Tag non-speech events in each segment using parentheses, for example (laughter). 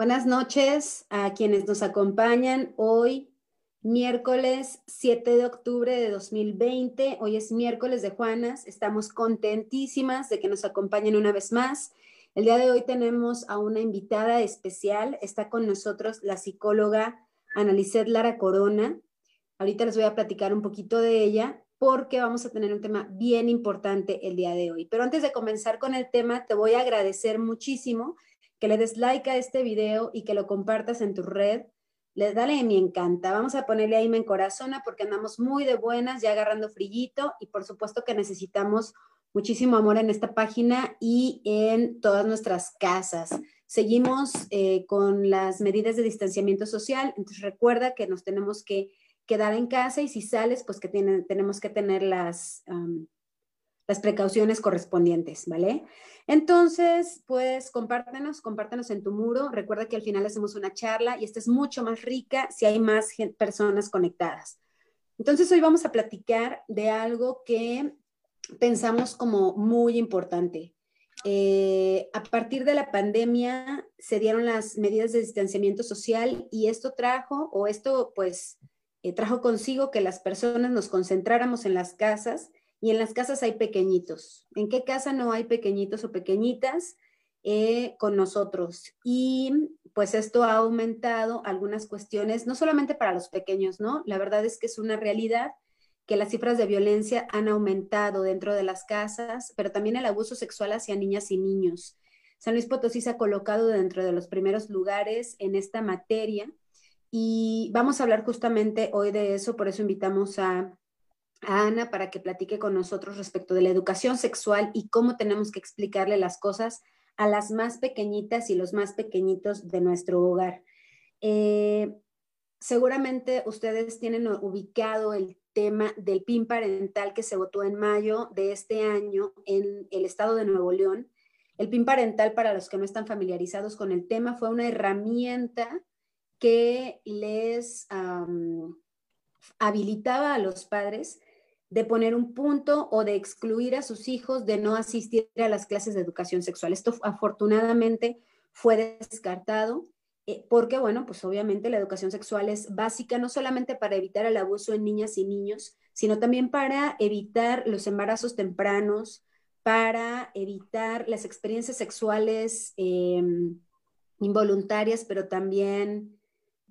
Buenas noches a quienes nos acompañan hoy, miércoles 7 de octubre de 2020. Hoy es miércoles de Juanas. Estamos contentísimas de que nos acompañen una vez más. El día de hoy tenemos a una invitada especial. Está con nosotros la psicóloga Analicet Lara Corona. Ahorita les voy a platicar un poquito de ella porque vamos a tener un tema bien importante el día de hoy. Pero antes de comenzar con el tema, te voy a agradecer muchísimo que le des like a este video y que lo compartas en tu red. Le dale me encanta. Vamos a ponerle ahí me encorazona porque andamos muy de buenas, ya agarrando frillito y por supuesto que necesitamos muchísimo amor en esta página y en todas nuestras casas. Seguimos eh, con las medidas de distanciamiento social, entonces recuerda que nos tenemos que quedar en casa y si sales, pues que tenemos que tener las, las precauciones correspondientes, ¿vale? Entonces, pues compártenos, compártenos en tu muro. Recuerda que al final hacemos una charla y esta es mucho más rica si hay más personas conectadas. Entonces, hoy vamos a platicar de algo que pensamos como muy importante. Eh, a partir de la pandemia se dieron las medidas de distanciamiento social y esto trajo, o esto pues eh, trajo consigo que las personas nos concentráramos en las casas y en las casas hay pequeñitos. ¿En qué casa no hay pequeñitos o pequeñitas eh, con nosotros? Y pues esto ha aumentado algunas cuestiones, no solamente para los pequeños, ¿no? La verdad es que es una realidad que las cifras de violencia han aumentado dentro de las casas, pero también el abuso sexual hacia niñas y niños. San Luis Potosí se ha colocado dentro de los primeros lugares en esta materia y vamos a hablar justamente hoy de eso, por eso invitamos a, Ana para que platique con nosotros respecto de la educación sexual y cómo tenemos que explicarle las cosas a las más pequeñitas y los más pequeñitos de nuestro hogar. Eh, seguramente ustedes tienen ubicado el tema del PIN parental que se votó en mayo de este año en el estado de Nuevo León. El PIN parental, para los que no están familiarizados con el tema, fue una herramienta que les habilitaba a los padres de poner un punto o de excluir a sus hijos de no asistir a las clases de educación sexual. Esto afortunadamente fue descartado eh, porque, bueno, pues obviamente la educación sexual es básica no solamente para evitar el abuso en niñas y niños, sino también para evitar los embarazos tempranos, para evitar las experiencias sexuales em, involuntarias, pero también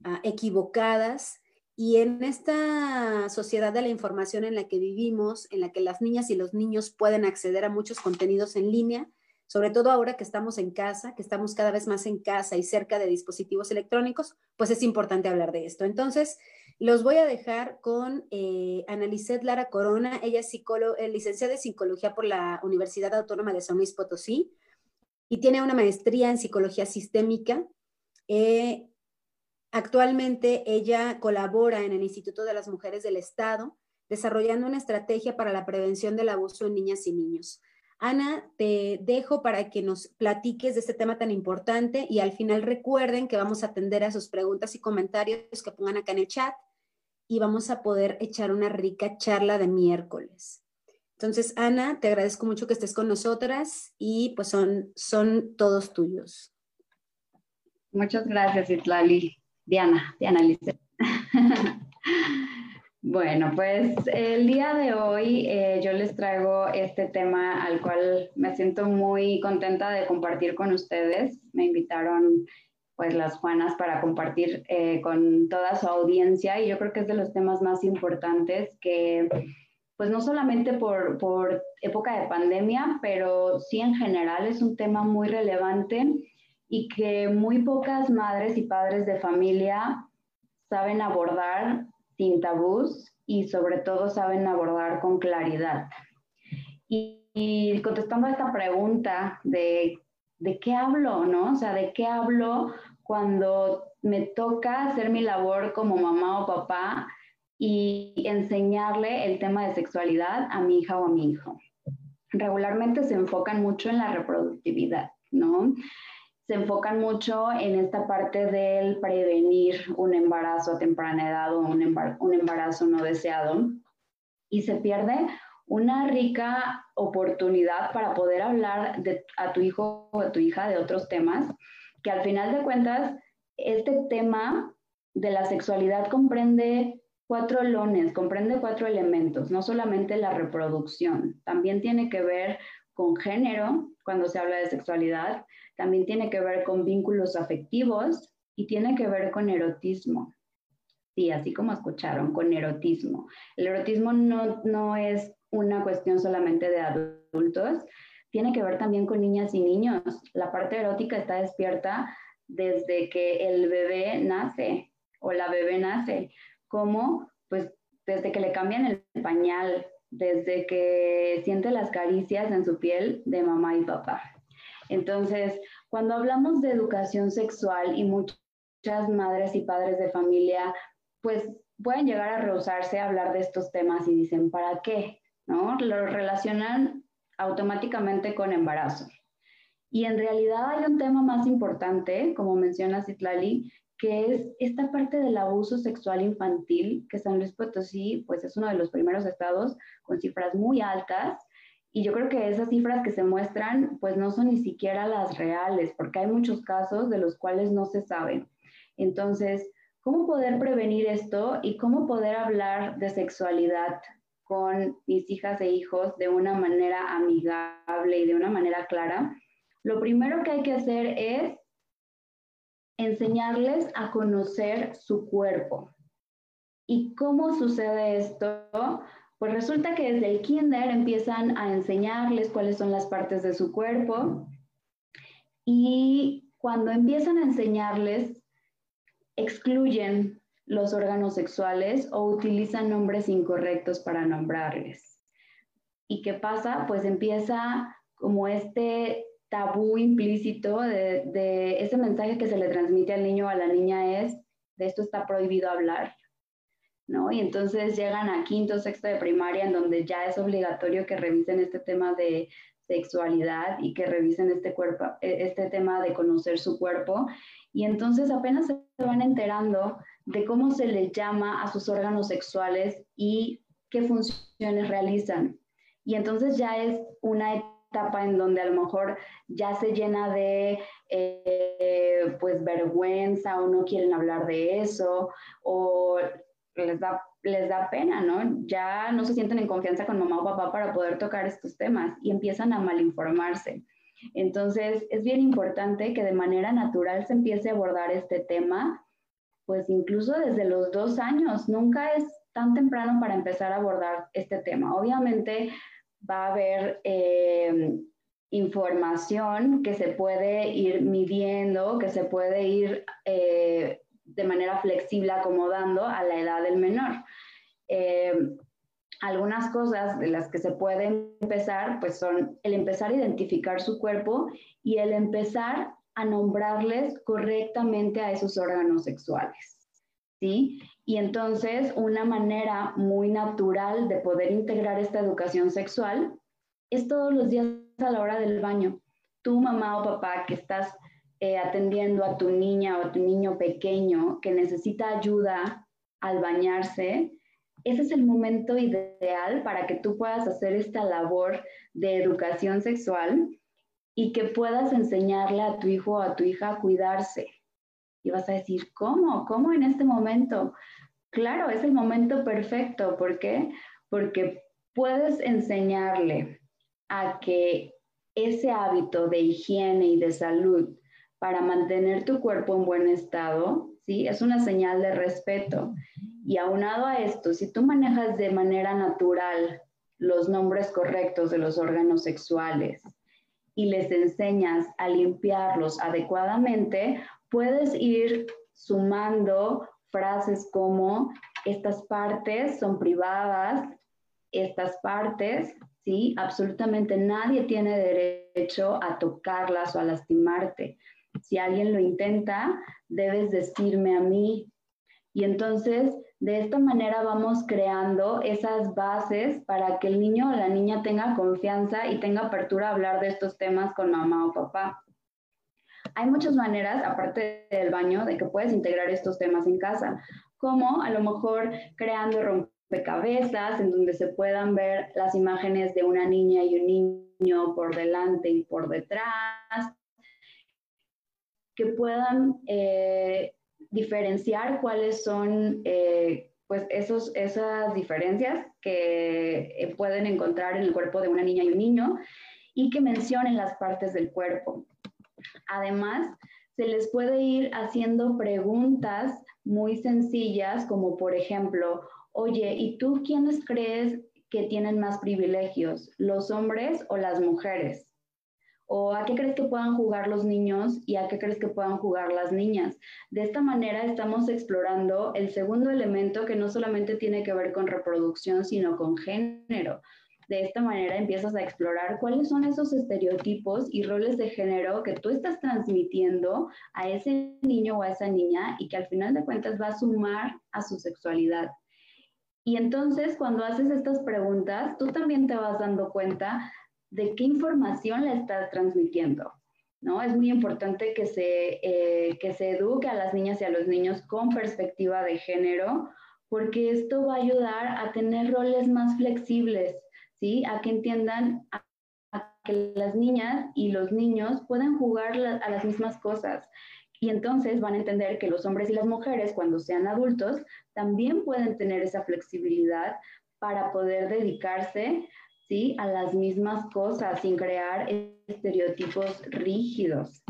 Ah, equivocadas. Y en esta sociedad de la información en la que vivimos, en la que las niñas y los niños pueden acceder a muchos contenidos en línea, sobre todo ahora que estamos en casa, que estamos cada vez más en casa y cerca de dispositivos electrónicos, pues es importante hablar de esto. Entonces, los voy a dejar con eh, Analicet Lara Corona, ella es eh, licenciada en psicología por la Universidad Autónoma de San Luis Potosí y tiene una maestría en psicología sistémica. Eh, Actualmente ella colabora en el Instituto de las Mujeres del Estado, desarrollando una estrategia para la prevención del abuso en niñas y niños. Ana, te dejo para que nos platiques de este tema tan importante y al final recuerden que vamos a atender a sus preguntas y comentarios que pongan acá en el chat y vamos a poder echar una rica charla de miércoles. Entonces, Ana, te agradezco mucho que estés con nosotras y pues son, son todos tuyos. Muchas gracias, Itlali. Diana, Diana Lice. (laughs) bueno, pues el día de hoy eh, yo les traigo este tema al cual me siento muy contenta de compartir con ustedes. Me invitaron pues las Juanas para compartir eh, con toda su audiencia y yo creo que es de los temas más importantes que pues no solamente por, por época de pandemia, pero sí en general es un tema muy relevante y que muy pocas madres y padres de familia saben abordar sin tabús y sobre todo saben abordar con claridad. Y, contestando a esta pregunta de, de qué hablo, ¿no? O sea, de qué hablo cuando me toca hacer mi labor como mamá o papá y enseñarle el tema de sexualidad a mi hija o a mi hijo. Regularmente se enfocan mucho en la reproductividad, ¿no? Se enfocan mucho en esta parte del prevenir un embarazo a temprana edad o un embarazo, no deseado y se pierde una rica oportunidad para poder hablar a tu hijo o a tu hija de otros temas que al final de cuentas, este tema de la sexualidad comprende cuatro lones, comprende cuatro elementos, no solamente la reproducción, también tiene que ver con género cuando se habla de sexualidad, también tiene que ver con vínculos afectivos y tiene que ver con erotismo. Sí, así como escucharon, con erotismo. El erotismo no, no es una cuestión solamente de adultos, tiene que ver también con niñas y niños. La parte erótica está despierta desde que el bebé nace o la bebé nace, como pues desde que le cambian el pañal, desde que siente las caricias en su piel de mamá y papá. Entonces, cuando hablamos de educación sexual y muchas madres y padres de familia, pues pueden llegar a rehusarse a hablar de estos temas y dicen, ¿para qué? ¿No? Lo relacionan automáticamente con embarazo. Y en realidad hay un tema más importante, como menciona Citlali, que es esta parte del abuso sexual infantil, que San Luis Potosí, pues es uno de los primeros estados con cifras muy altas. Y yo creo que esas cifras que se muestran, pues no son ni siquiera las reales, porque hay muchos casos de los cuales no se sabe. Entonces, ¿cómo poder prevenir esto y cómo poder hablar de sexualidad con mis hijas e hijos de una manera amigable y de una manera clara, lo primero que hay que hacer es enseñarles a conocer su cuerpo. ¿Y cómo sucede esto? Pues resulta que desde el kinder empiezan a enseñarles cuáles son las partes de su cuerpo y cuando empiezan a enseñarles, excluyen los órganos sexuales o utilizan nombres incorrectos para nombrarles. ¿Y qué pasa? Pues empieza como este tabú implícito de, ese mensaje que se le transmite al niño o a la niña es, de esto está prohibido hablar, ¿no? Y entonces llegan a quinto, sexto de primaria, en donde ya es obligatorio que revisen este tema de sexualidad y que revisen este, cuerpo, este tema de conocer su cuerpo. Y entonces apenas se van enterando de cómo se les llama a sus órganos sexuales y qué funciones realizan. Y entonces ya es una etapa en donde a lo mejor ya se llena de eh, pues vergüenza o no quieren hablar de eso o les da, les da pena, ¿no? Ya no se sienten en confianza con mamá o papá para poder tocar estos temas y empiezan a malinformarse. Entonces es bien importante que de manera natural se empiece a abordar este tema pues incluso desde los dos años. Nunca es tan temprano para empezar a abordar este tema. Obviamente va a haber eh, información que se puede ir midiendo, que se puede ir eh, de manera flexible acomodando a la edad del menor. Eh, algunas cosas de las que se puede empezar, pues son el empezar a identificar su cuerpo y el empezar a nombrarles correctamente a esos órganos sexuales. ¿Sí? Y entonces una manera muy natural de poder integrar esta educación sexual es todos los días a la hora del baño. Tú, mamá o papá, que estás eh, atendiendo a tu niña o a tu niño pequeño que necesita ayuda al bañarse, ese es el momento ideal para que tú puedas hacer esta labor de educación sexual y que puedas enseñarle a tu hijo o a tu hija a cuidarse. Y vas a decir, ¿cómo? ¿Cómo en este momento? Claro, es el momento perfecto. ¿Por qué? Porque puedes enseñarle a que ese hábito de higiene y de salud para mantener tu cuerpo en buen estado, ¿sí? Es una señal de respeto. Y aunado a esto, si tú manejas de manera natural los nombres correctos de los órganos sexuales, y les enseñas a limpiarlos adecuadamente, puedes ir sumando frases como estas partes son privadas, estas partes, ¿sí? Absolutamente nadie tiene derecho a tocarlas o a lastimarte. Si alguien lo intenta, debes decirme a mí. Y entonces de esta manera vamos creando esas bases para que el niño o la niña tenga confianza y tenga apertura a hablar de estos temas con mamá o papá. Hay muchas maneras, aparte del baño, de que puedes integrar estos temas en casa, como a lo mejor creando rompecabezas en donde se puedan ver las imágenes de una niña y un niño por delante y por detrás, que puedan eh, diferenciar cuáles son eh, pues esos, esas diferencias que eh, pueden encontrar en el cuerpo de una niña y un niño y que mencionen las partes del cuerpo. Además, se les puede ir haciendo preguntas muy sencillas, como por ejemplo, oye, ¿y tú quiénes crees que tienen más privilegios, los hombres o las mujeres? ¿O a qué crees que puedan jugar los niños y a qué crees que puedan jugar las niñas? De esta manera estamos explorando el segundo elemento que no solamente tiene que ver con reproducción, sino con género. De esta manera empiezas a explorar cuáles son esos estereotipos y roles de género que tú estás transmitiendo a ese niño o a esa niña y que al final de cuentas va a sumar a su sexualidad. Y entonces cuando haces estas preguntas, tú también te vas dando cuenta de qué información le estás transmitiendo. ¿no? Es muy importante que se, eh, que se eduque a las niñas y a los niños con perspectiva de género, porque esto va a ayudar a tener roles más flexibles, ¿sí? A que entiendan a, que las niñas y los niños pueden jugar a las mismas cosas. Y entonces van a entender que los hombres y las mujeres, cuando sean adultos, también pueden tener esa flexibilidad para poder dedicarse ¿sí? a las mismas cosas sin crear estereotipos rígidos.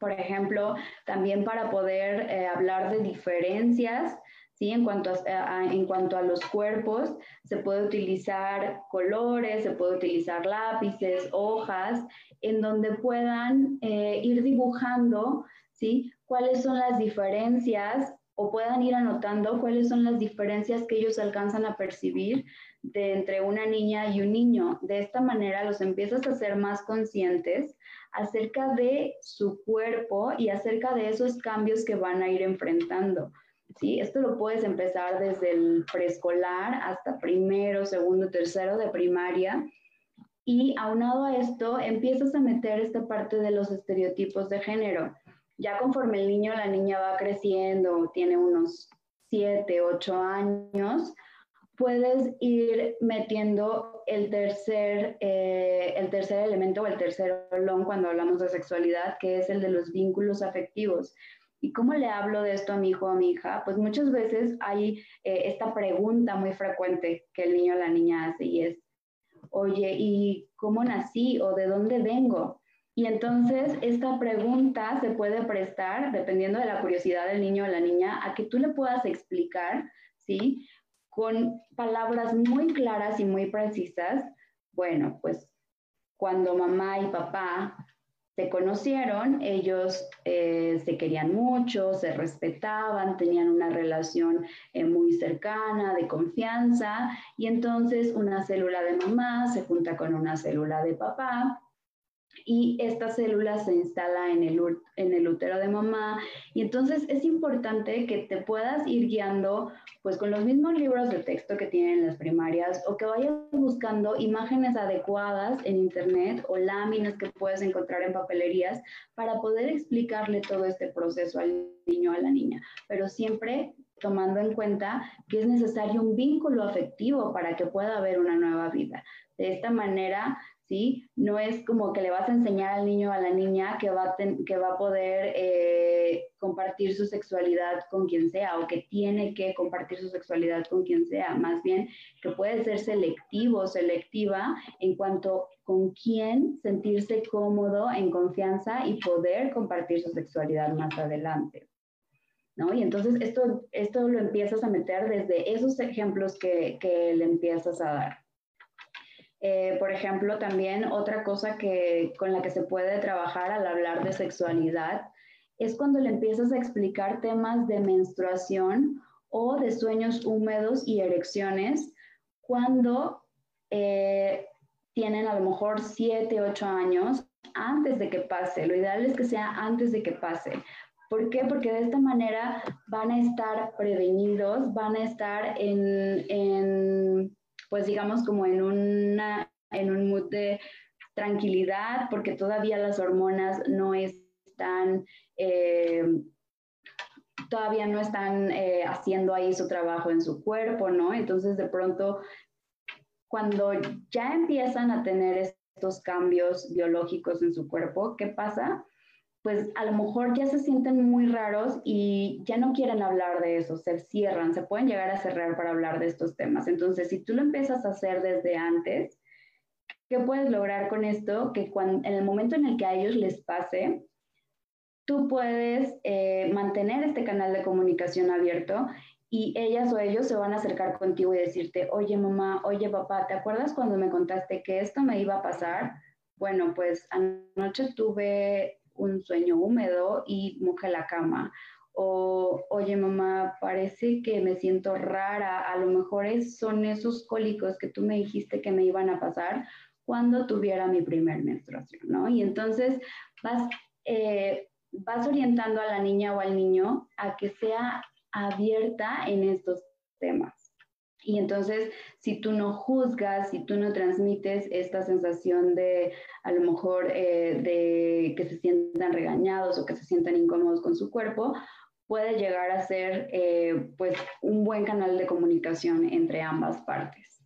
Por ejemplo, también para poder eh, hablar de diferencias, ¿sí? En cuanto a, en cuanto a los cuerpos, se puede utilizar colores, se puede utilizar lápices, hojas, en donde puedan eh, ir dibujando, ¿sí? Cuáles son las diferencias o puedan ir anotando cuáles son las diferencias que ellos alcanzan a percibir de entre una niña y un niño. De esta manera los empiezas a hacer más conscientes acerca de su cuerpo y acerca de esos cambios que van a ir enfrentando. ¿Sí? Esto lo puedes empezar desde el preescolar hasta primero, segundo, tercero de primaria. Y aunado a esto, empiezas a meter esta parte de los estereotipos de género. Ya conforme el niño o la niña va creciendo, tiene unos 7, 8 años, puedes ir metiendo el tercer, eh, el tercer elemento o el tercer olón cuando hablamos de sexualidad, que es el de los vínculos afectivos. ¿Y cómo le hablo de esto a mi hijo o a mi hija? Pues muchas veces hay eh, esta pregunta muy frecuente que el niño o la niña hace y es, oye, ¿y cómo nací o de dónde vengo? Y entonces esta pregunta se puede prestar, dependiendo de la curiosidad del niño o la niña, a que tú le puedas explicar, ¿sí? Con palabras muy claras y muy precisas. Bueno, pues cuando mamá y papá se conocieron, ellos eh, se querían mucho, se respetaban, tenían una relación eh, muy cercana, de confianza, y entonces una célula de mamá se junta con una célula de papá y esta célula se instala en el, en el útero de mamá. Y entonces es importante que te puedas ir guiando pues con los mismos libros de texto que tienen las primarias o que vayas buscando imágenes adecuadas en internet o láminas que puedes encontrar en papelerías para poder explicarle todo este proceso al niño o a la niña. Pero siempre tomando en cuenta que es necesario un vínculo afectivo para que pueda haber una nueva vida. De esta manera ¿sí? No es como que le vas a enseñar al niño o a la niña que va a, que va a poder eh, compartir su sexualidad con quien sea o que tiene que compartir su sexualidad con quien sea, más bien que puede ser selectivo o selectiva en cuanto con quién sentirse cómodo, en confianza y poder compartir su sexualidad más adelante. ¿No? Y entonces esto, esto lo empiezas a meter desde esos ejemplos que, que le empiezas a dar. Eh, por ejemplo, también otra cosa que, con la que se puede trabajar al hablar de sexualidad es cuando le empiezas a explicar temas de menstruación o de sueños húmedos y erecciones cuando eh, tienen a lo mejor 7, 8 años antes de que pase. Lo ideal es que sea antes de que pase. ¿Por qué? Porque de esta manera van a estar prevenidos, van a estar en pues digamos como en, una, en un mood de tranquilidad, porque todavía las hormonas no están, eh, todavía no están eh, haciendo ahí su trabajo en su cuerpo, ¿no? Entonces de pronto, cuando ya empiezan a tener estos cambios biológicos en su cuerpo, ¿qué pasa? Pues a lo mejor ya se sienten muy raros y ya no quieren hablar de eso, se cierran, se pueden llegar a cerrar para hablar de estos temas. Entonces, si tú lo empiezas a hacer desde antes, ¿qué puedes lograr con esto? Que cuando, en el momento en el que a ellos les pase, tú puedes eh, mantener este canal de comunicación abierto y ellas o ellos se van a acercar contigo y decirte, oye mamá, oye papá, ¿te acuerdas cuando me contaste que esto me iba a pasar? Bueno, pues anoche tuve un sueño húmedo y mojé la cama. O, oye mamá, parece que me siento rara, a lo mejor son esos cólicos que tú me dijiste que me iban a pasar cuando tuviera mi primer menstruación, ¿no? Y entonces vas, eh, vas orientando a la niña o al niño a que sea abierta en estos temas. Y entonces, si tú no juzgas, si tú no transmites esta sensación de, a lo mejor, eh, de que se sientan regañados o que se sientan incómodos con su cuerpo, puede llegar a ser, eh, pues, un buen canal de comunicación entre ambas partes.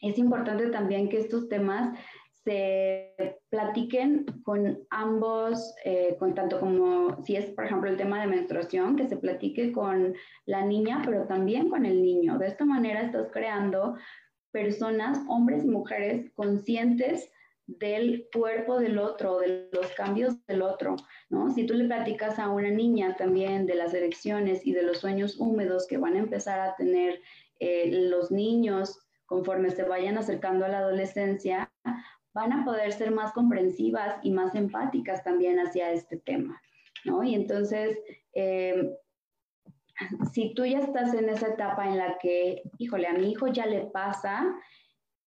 Es importante también que estos temas se platiquen con ambos, eh, con tanto como si es, por ejemplo, el tema de menstruación, que se platique con la niña, pero también con el niño. De esta manera estás creando personas, hombres y mujeres, conscientes del cuerpo del otro, de los cambios del otro, ¿no? Si tú le platicas a una niña también de las erecciones y de los sueños húmedos que van a empezar a tener eh, los niños conforme se vayan acercando a la adolescencia, van a poder ser más comprensivas y más empáticas también hacia este tema, ¿no? Y entonces, eh, si tú ya estás en esa etapa en la que, híjole, a mi hijo ya le pasa,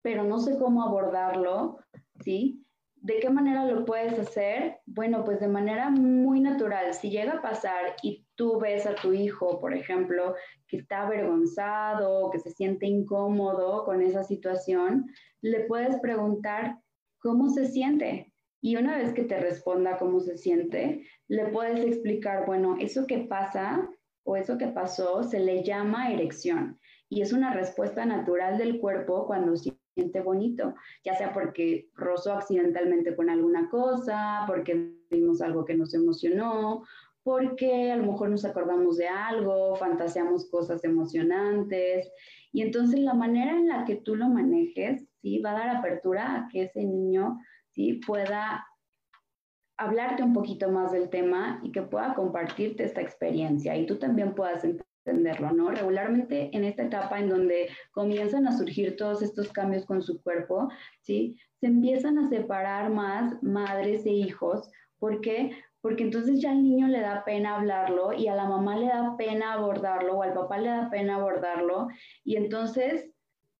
pero no sé cómo abordarlo, ¿sí? ¿De qué manera lo puedes hacer? Bueno, pues de manera muy natural. Si llega a pasar y tú ves a tu hijo, por ejemplo, que está avergonzado, que se siente incómodo con esa situación, le puedes preguntar, cómo se siente. Y una vez que te responda cómo se siente, le puedes explicar, bueno, eso que pasa o eso que pasó se le llama erección y es una respuesta natural del cuerpo cuando siente bonito, ya sea porque rozó accidentalmente con alguna cosa, porque vimos algo que nos emocionó, porque a lo mejor nos acordamos de algo, fantaseamos cosas emocionantes. Y entonces la manera en la que tú lo manejes ¿sí? Va a dar apertura a que ese niño, ¿sí? Pueda hablarte un poquito más del tema y que pueda compartirte esta experiencia y tú también puedas entenderlo, ¿no? Regularmente en esta etapa en donde comienzan a surgir todos estos cambios con su cuerpo, ¿sí? Se empiezan a separar más madres e hijos. ¿Por qué? Porque entonces ya al niño le da pena hablarlo y a la mamá le da pena abordarlo o al papá le da pena abordarlo y entonces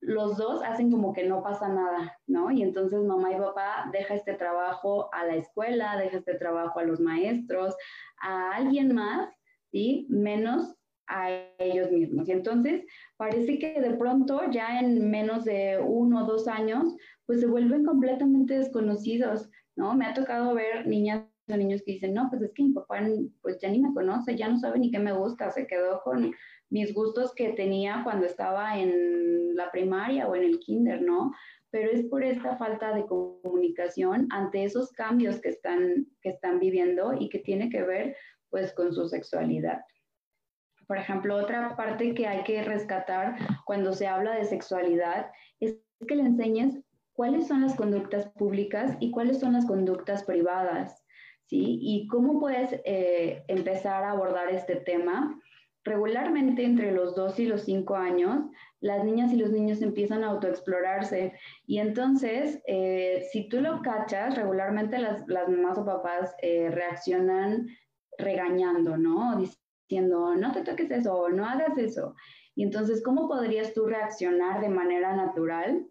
los dos hacen como que no pasa nada, ¿no? Y entonces mamá y papá deja este trabajo a la escuela, deja este trabajo a los maestros, a alguien más, ¿sí? Menos a ellos mismos. Y entonces parece que de pronto ya en menos de uno o dos años, pues se vuelven completamente desconocidos, ¿no? Me ha tocado ver niñas o niños que dicen, no, pues es que mi papá pues ya ni me conoce, ya no sabe ni qué me gusta, se quedó con mis gustos que tenía cuando estaba en la primaria o en el kinder, ¿no? Pero es por esta falta de comunicación ante esos cambios que están, que están viviendo y que tiene que ver pues con su sexualidad. Por ejemplo, otra parte que hay que rescatar cuando se habla de sexualidad es que le enseñes cuáles son las conductas públicas y cuáles son las conductas privadas, ¿sí? Y cómo puedes eh, empezar a abordar este tema regularmente entre los 2 y los 5 años, las niñas y los niños empiezan a autoexplorarse. Y entonces, eh, si tú lo cachas, regularmente las, las mamás o papás eh, reaccionan regañando, ¿no? Diciendo, no te toques eso, no hagas eso. Y entonces, ¿cómo podrías tú reaccionar de manera natural?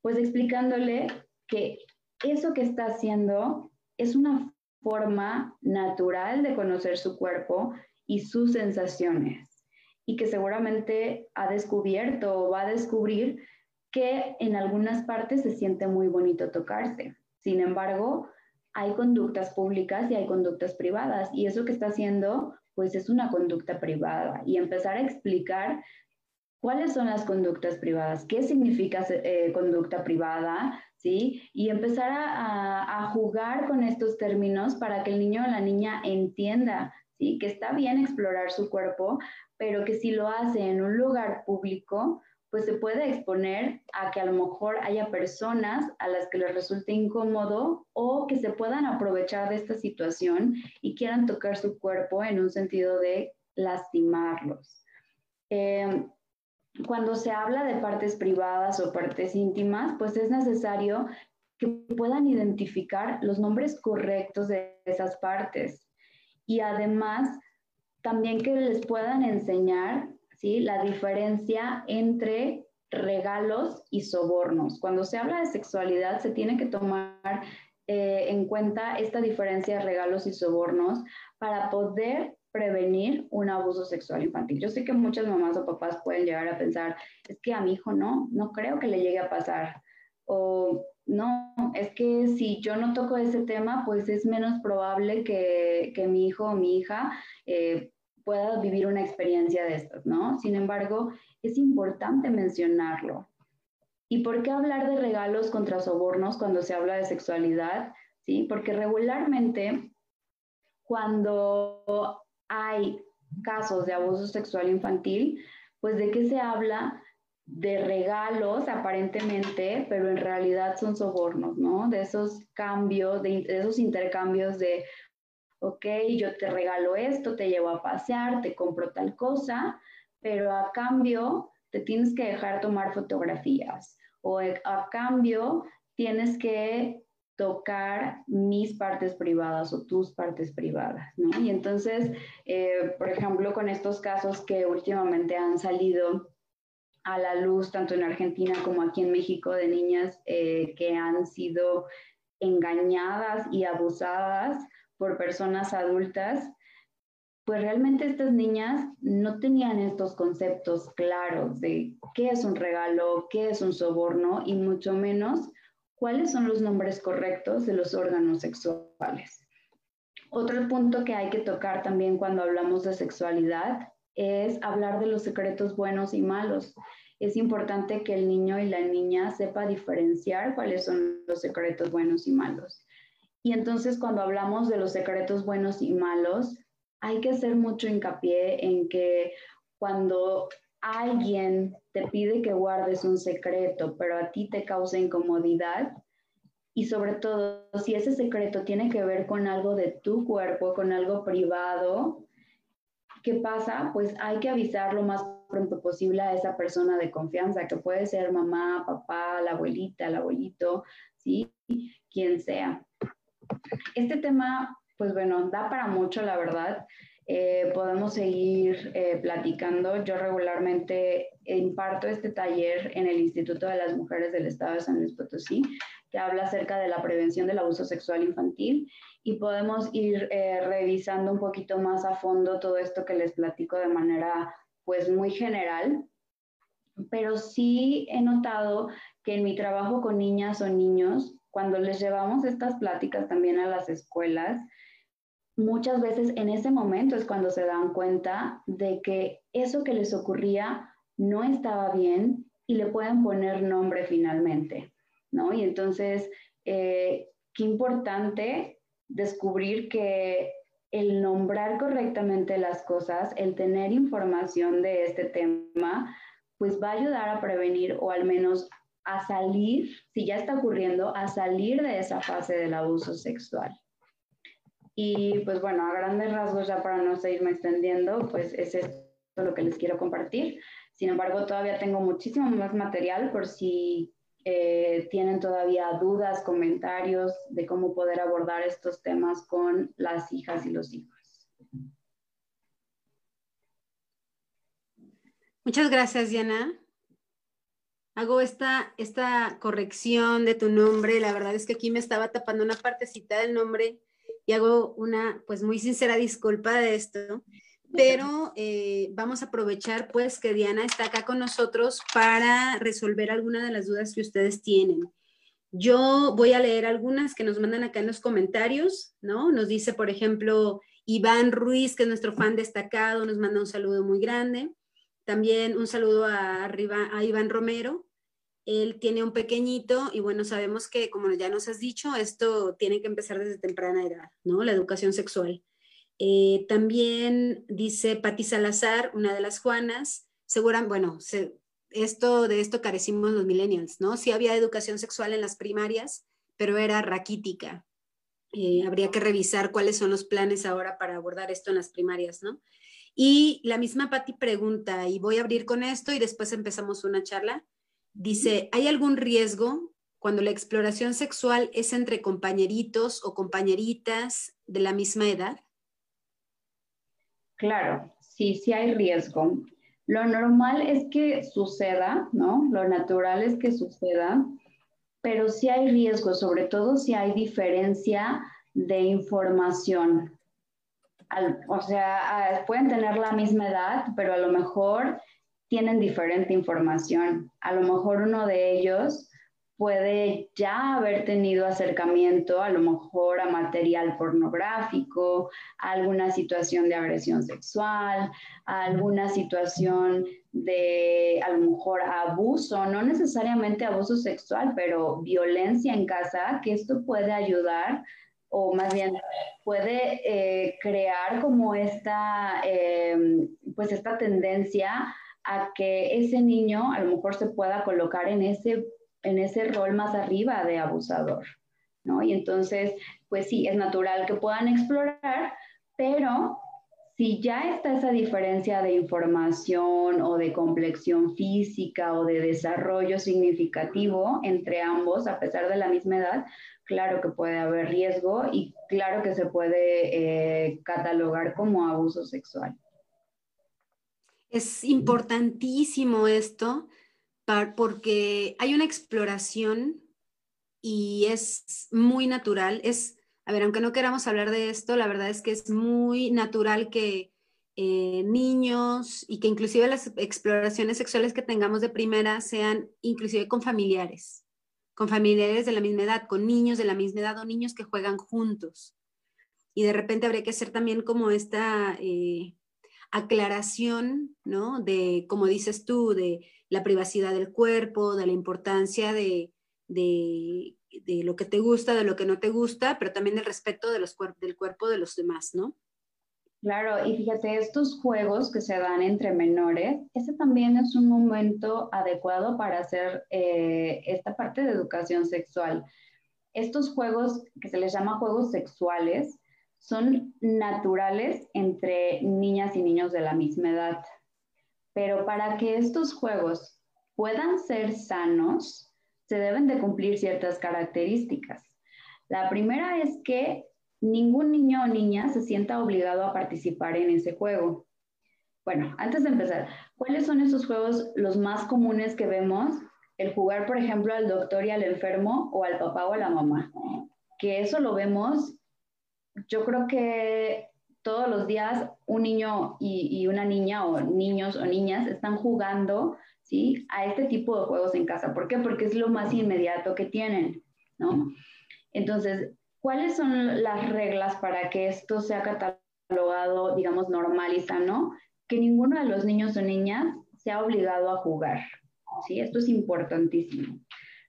Pues explicándole que eso que está haciendo es una forma natural de conocer su cuerpo y sus sensaciones y que seguramente ha descubierto o va a descubrir que en algunas partes se siente muy bonito tocarse. Sin embargo, hay conductas públicas y hay conductas privadas y eso que está haciendo pues es una conducta privada y empezar a explicar cuáles son las conductas privadas, qué significa eh, conducta privada, ¿sí? Y empezar a, jugar con estos términos para que el niño o la niña entienda, ¿sí? Que está bien explorar su cuerpo, pero que si lo hace en un lugar público, pues se puede exponer a que a lo mejor haya personas a las que les resulte incómodo o que se puedan aprovechar de esta situación y quieran tocar su cuerpo en un sentido de lastimarlos. Eh, cuando se habla de partes privadas o partes íntimas, pues es necesario que puedan identificar los nombres correctos de esas partes y además también que les puedan enseñar ¿sí? la diferencia entre regalos y sobornos. Cuando se habla de sexualidad se tiene que tomar eh, en cuenta esta diferencia de regalos y sobornos para poder prevenir un abuso sexual infantil. Yo sé que muchas mamás o papás pueden llegar a pensar, es que a mi hijo no, no creo que le llegue a pasar. O no, es que si yo no toco ese tema, pues es menos probable que, que mi hijo o mi hija eh, pueda vivir una experiencia de estas, ¿no? Sin embargo, es importante mencionarlo. ¿Y por qué hablar de regalos contra sobornos cuando se habla de sexualidad? ¿Sí? Porque regularmente cuando hay casos de abuso sexual infantil, pues de qué se habla de regalos aparentemente, pero en realidad son sobornos, ¿no? De esos cambios, de, esos intercambios de, ok, yo te regalo esto, te llevo a pasear, te compro tal cosa, pero a cambio te tienes que dejar tomar fotografías o a cambio tienes que tocar mis partes privadas o tus partes privadas, ¿no? Y entonces, eh, por ejemplo, con estos casos que últimamente han salido a la luz, tanto en Argentina como aquí en México, de niñas eh, que han sido engañadas y abusadas por personas adultas, pues realmente estas niñas no tenían estos conceptos claros de qué es un regalo, qué es un soborno y mucho menos cuáles son los nombres correctos de los órganos sexuales. Otro punto que hay que tocar también cuando hablamos de sexualidad es hablar de los secretos buenos y malos. Es importante que el niño y la niña sepa diferenciar cuáles son los secretos buenos y malos. Y entonces cuando hablamos de los secretos buenos y malos, hay que hacer mucho hincapié en que cuando alguien te pide que guardes un secreto, pero a ti te causa incomodidad, y sobre todo si ese secreto tiene que ver con algo de tu cuerpo, con algo privado, ¿qué pasa? Pues hay que avisar lo más pronto posible a esa persona de confianza, que puede ser mamá, papá, la abuelita, el abuelito, ¿sí? Quien sea. Este tema, pues bueno, da para mucho, la verdad. Eh, podemos seguir eh, platicando. Yo regularmente imparto este taller en el Instituto de las Mujeres del Estado de San Luis Potosí, que habla acerca de la prevención del abuso sexual infantil y podemos ir eh, revisando un poquito más a fondo todo esto que les platico de manera pues muy general. Pero sí he notado que en mi trabajo con niñas o niños, cuando les llevamos estas pláticas también a las escuelas, muchas veces en ese momento es cuando se dan cuenta de que eso que les ocurría no estaba bien y le pueden poner nombre finalmente, ¿no? Y entonces, eh, qué importante descubrir que el nombrar correctamente las cosas, el tener información de este tema, pues va a ayudar a prevenir o al menos a salir, si ya está ocurriendo, a salir de esa fase del abuso sexual. Y pues bueno, a grandes rasgos, ya para no seguirme extendiendo, pues es esto lo que les quiero compartir. Sin embargo, todavía tengo muchísimo más material por si eh, tienen todavía dudas, comentarios de cómo poder abordar estos temas con las hijas y los hijos. Muchas gracias, Diana. Hago esta, esta corrección de tu nombre. La verdad es que aquí me estaba tapando una partecita del nombre y hago una pues muy sincera disculpa de esto, pero eh, vamos a aprovechar pues que Diana está acá con nosotros para resolver alguna de las dudas que ustedes tienen. Yo voy a leer algunas que nos mandan acá en los comentarios, ¿no? Nos dice, por ejemplo, Iván Ruiz, que es nuestro fan destacado, nos manda un saludo muy grande. También un saludo a, Iván Romero, Él tiene un pequeñito y bueno, sabemos que, como ya nos has dicho, esto tiene que empezar desde temprana edad, ¿no? La educación sexual. Eh, también dice Patti Salazar, una de las Juanas, segura, bueno, esto, de esto carecimos los millennials, ¿no? Sí había educación sexual en las primarias, pero era raquítica. Eh, habría que revisar cuáles son los planes ahora para abordar esto en las primarias, ¿no? Y la misma Patti pregunta, y voy a abrir con esto y después empezamos una charla. Dice, ¿hay algún riesgo cuando la exploración sexual es entre compañeritos o compañeritas de la misma edad? Claro, sí, sí hay riesgo. Lo normal es que suceda, ¿no? Lo natural es que suceda, pero sí hay riesgo, sobre todo si hay diferencia de información. o sea, pueden tener la misma edad, pero a lo mejor tienen diferente información. A lo mejor uno de ellos puede ya haber tenido acercamiento a lo mejor a material pornográfico, a alguna situación de agresión sexual, a alguna situación de a lo mejor abuso, no necesariamente abuso sexual, pero violencia en casa, que esto puede ayudar o más bien puede eh, crear como esta, eh, pues esta tendencia a que ese niño a lo mejor se pueda colocar en ese, en ese rol más arriba de abusador, ¿no? Y entonces, pues sí, es natural que puedan explorar, pero si ya está esa diferencia de información o de complexión física o de desarrollo significativo entre ambos, a pesar de la misma edad, claro que puede haber riesgo y claro que se puede eh, catalogar como abuso sexual. Es importantísimo esto porque hay una exploración y es muy natural. Es, a ver, aunque no queramos hablar de esto, la verdad es que es muy natural que eh, niños y que inclusive las exploraciones sexuales que tengamos de primera sean inclusive con familiares, con familiares de la misma edad, con niños de la misma edad o niños que juegan juntos. Y de repente habría que hacer también como esta... Eh, aclaración, ¿no? De, como dices tú, de la privacidad del cuerpo, de la importancia de, de, lo que te gusta, de lo que no te gusta, pero también del respeto de los del cuerpo de los demás, ¿no? Claro, y fíjate, estos juegos que se dan entre menores, ese también es un momento adecuado para hacer eh, esta parte de educación sexual. Estos juegos que se les llama juegos sexuales, son naturales entre niñas y niños de la misma edad. Pero para que estos juegos puedan ser sanos, se deben de cumplir ciertas características. La primera es que ningún niño o niña se sienta obligado a participar en ese juego. Bueno, antes de empezar, ¿cuáles son esos juegos los más comunes que vemos? El jugar, por ejemplo, al doctor y al enfermo o al papá o a la mamá. Que eso lo vemos yo creo que todos los días un niño y, una niña o niños o niñas están jugando ¿sí? a este tipo de juegos en casa. ¿Por qué? Porque es lo más inmediato que tienen, ¿no? Entonces, ¿cuáles son las reglas para que esto sea catalogado, digamos, normal y sano? Que ninguno de los niños o niñas sea obligado a jugar, ¿sí? Esto es importantísimo.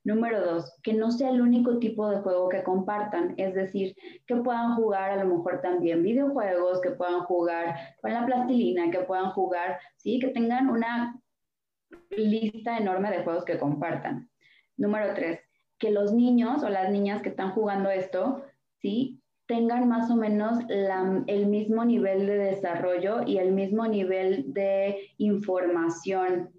Número dos, que no sea el único tipo de juego que compartan, es decir, que puedan jugar a lo mejor también videojuegos, que puedan jugar con la plastilina, que puedan jugar, sí, que tengan una lista enorme de juegos que compartan. Número tres, que los niños o las niñas que están jugando esto, sí, tengan más o menos el mismo nivel de desarrollo y el mismo nivel de información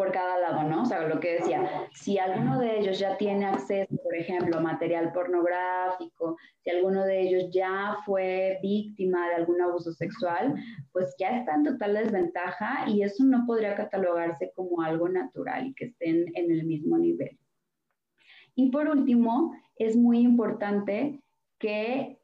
por cada lado, ¿no? O sea, lo que decía, si alguno de ellos ya tiene acceso, por ejemplo, a material pornográfico, si alguno de ellos ya fue víctima de algún abuso sexual, pues ya está en total desventaja y eso no podría catalogarse como algo natural y que estén en el mismo nivel. Y por último, es muy importante que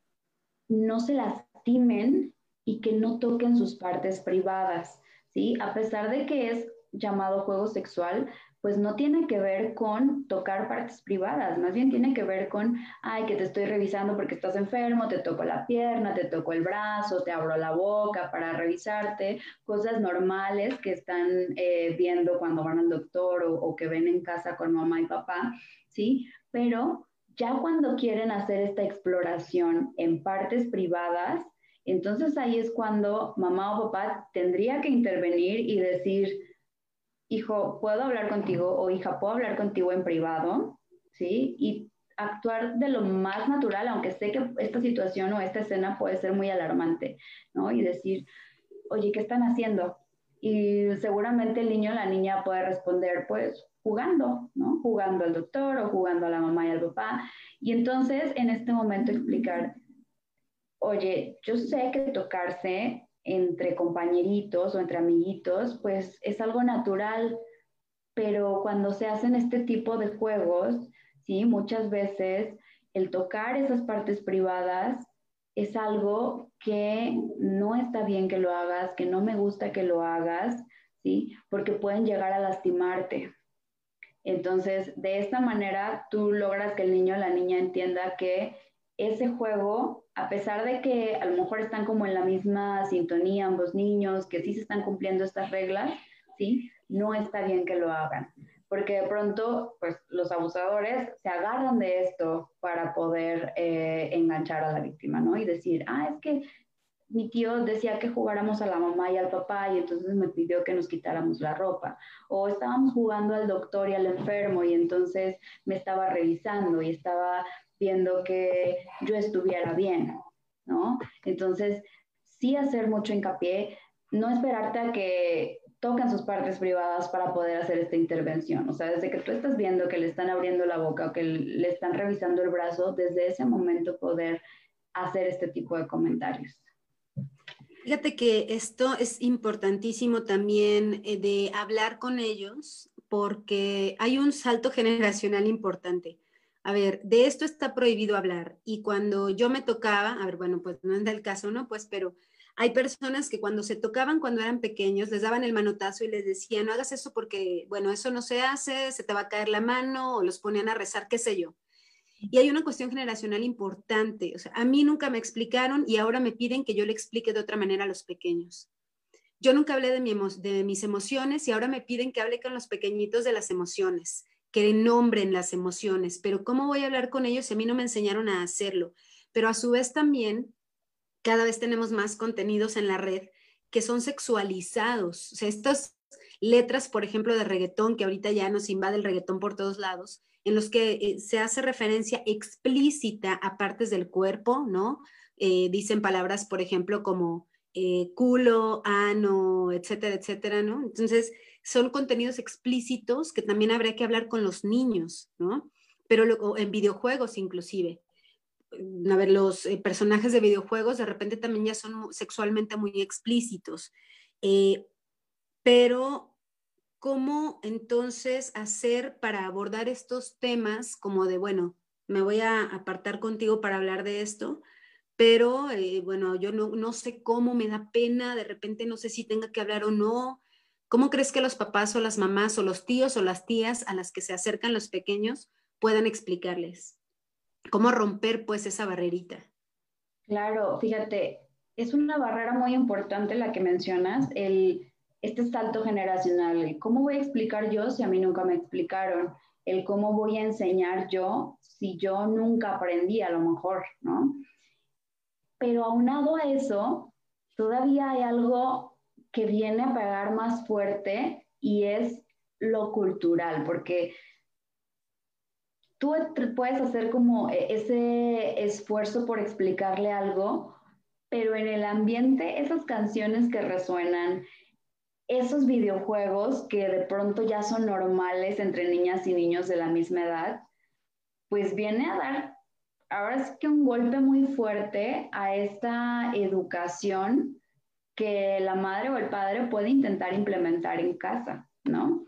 no se lastimen y que no toquen sus partes privadas, ¿sí? A pesar de que es llamado juego sexual, pues no tiene que ver con tocar partes privadas, más bien tiene que ver con, ay, que te estoy revisando porque estás enfermo, te toco la pierna, te toco el brazo, te abro la boca para revisarte, cosas normales que están eh, viendo cuando van al doctor o, o que ven en casa con mamá y papá, ¿sí? Pero ya cuando quieren hacer esta exploración en partes privadas, entonces ahí es cuando mamá o papá tendría que intervenir y decir, hijo, ¿puedo hablar contigo? O hija, ¿puedo hablar contigo en privado? ¿Sí? Y actuar de lo más natural, aunque sé que esta situación o esta escena puede ser muy alarmante, ¿no? Y decir, oye, ¿qué están haciendo? Y seguramente el niño o la niña puede responder, pues jugando, ¿no? Jugando al doctor o jugando a la mamá y al papá. Y entonces en este momento explicar, oye, yo sé que tocarse entre compañeritos o entre amiguitos, pues es algo natural, pero cuando se hacen este tipo de juegos, sí, muchas veces el tocar esas partes privadas es algo que no está bien que lo hagas, que no me gusta que lo hagas, ¿sí? Porque pueden llegar a lastimarte. Entonces, de esta manera, tú logras que el niño o la niña entienda que ese juego, a pesar de que a lo mejor están como en la misma sintonía ambos niños, que sí se están cumpliendo estas reglas, ¿sí? No está bien que lo hagan, porque de pronto, pues los abusadores se agarran de esto para poder eh, enganchar a la víctima, ¿no? Y decir, ah, es que mi tío decía que jugáramos a la mamá y al papá y entonces me pidió que nos quitáramos la ropa. O estábamos jugando al doctor y al enfermo y entonces me estaba revisando y estaba viendo que yo estuviera bien, ¿no? Entonces, sí hacer mucho hincapié, no esperarte a que toquen sus partes privadas para poder hacer esta intervención. O sea, desde que tú estás viendo que le están abriendo la boca o que le están revisando el brazo, desde ese momento poder hacer este tipo de comentarios. Fíjate que esto es importantísimo también eh, de hablar con ellos porque hay un salto generacional importante a ver, de esto está prohibido hablar. Y cuando yo me tocaba, a ver, bueno, pues no es el caso, ¿no? Pues, pero hay personas que cuando se tocaban cuando eran pequeños, les daban el manotazo y les decían, no hagas eso porque, bueno, eso no se hace, se te va a caer la mano, o los ponían a rezar, qué sé yo. Y hay una cuestión generacional importante. O sea, a mí nunca me explicaron y ahora me piden que yo le explique de otra manera a los pequeños. Yo nunca hablé de, mi de mis emociones y ahora me piden que hable con los pequeñitos de las emociones que nombren las emociones, pero ¿cómo voy a hablar con ellos a mí no me enseñaron a hacerlo? Pero a su vez también, cada vez tenemos más contenidos en la red que son sexualizados. O sea, estas letras, por ejemplo, de reggaetón, que ahorita ya nos invade el reggaetón por todos lados, en los que eh, se hace referencia explícita a partes del cuerpo, ¿no? Eh, dicen palabras, por ejemplo, como eh, culo, ano, etcétera, etcétera, ¿no? Entonces, son contenidos explícitos que también habría que hablar con los niños, ¿no? Pero en videojuegos inclusive. A ver, los eh, personajes de videojuegos de repente también ya son sexualmente muy explícitos. Eh, pero, ¿cómo entonces hacer para abordar estos temas como de, bueno, me voy a apartar contigo para hablar de esto, pero eh, bueno, yo no, no, sé cómo, me da pena, de repente no sé si tenga que hablar o no, ¿Cómo crees que los papás o las mamás o los tíos o las tías a las que se acercan los pequeños puedan explicarles? ¿Cómo romper pues esa barrerita? Claro, fíjate, es una barrera muy importante la que mencionas, el, este salto generacional. ¿Cómo voy a explicar yo si a mí nunca me explicaron? El cómo voy a enseñar yo si yo nunca aprendí a lo mejor, ¿no? Pero aunado a eso, todavía hay algo que viene a pegar más fuerte y es lo cultural, porque tú puedes hacer como e-, ese esfuerzo por explicarle algo, pero en el ambiente, esas canciones que resuenan, esos videojuegos que de pronto ya son normales entre niñas y niños de la misma edad, pues viene a dar, ahora es que un golpe muy fuerte a esta educación que la madre o el padre puede intentar implementar en casa, ¿no?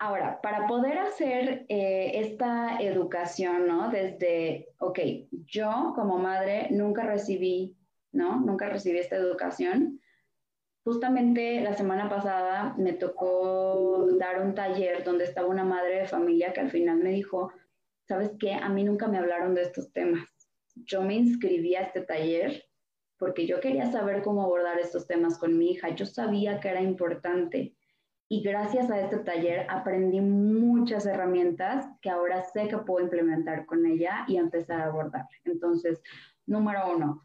Ahora, para poder hacer eh, esta educación, ¿no? Desde, ok, yo como madre nunca recibí, ¿no? Nunca recibí esta educación. justamente la semana pasada me tocó dar un taller donde estaba una madre de familia que al final me dijo, ¿sabes qué? A mí nunca me hablaron de estos temas. Yo me inscribí a este taller porque yo quería saber cómo abordar estos temas con mi hija. Yo sabía que era importante y gracias a este taller aprendí muchas herramientas que ahora sé que puedo implementar con ella y empezar a abordar. Entonces, número uno,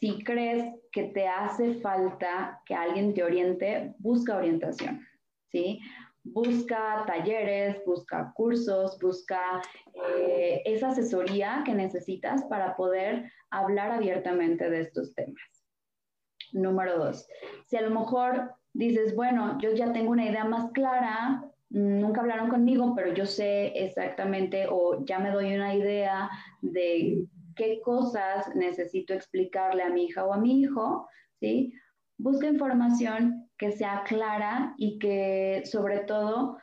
si crees que te hace falta que alguien te oriente, busca orientación, ¿sí? Busca talleres, busca cursos, busca eh, esa asesoría que necesitas para poder hablar abiertamente de estos temas. Número dos, si a lo mejor dices, bueno, yo ya tengo una idea más clara, nunca hablaron conmigo, pero yo sé exactamente o ya me doy una idea de qué cosas necesito explicarle a mi hija o a mi hijo, ¿sí? Busca información que sea clara y que sobre todo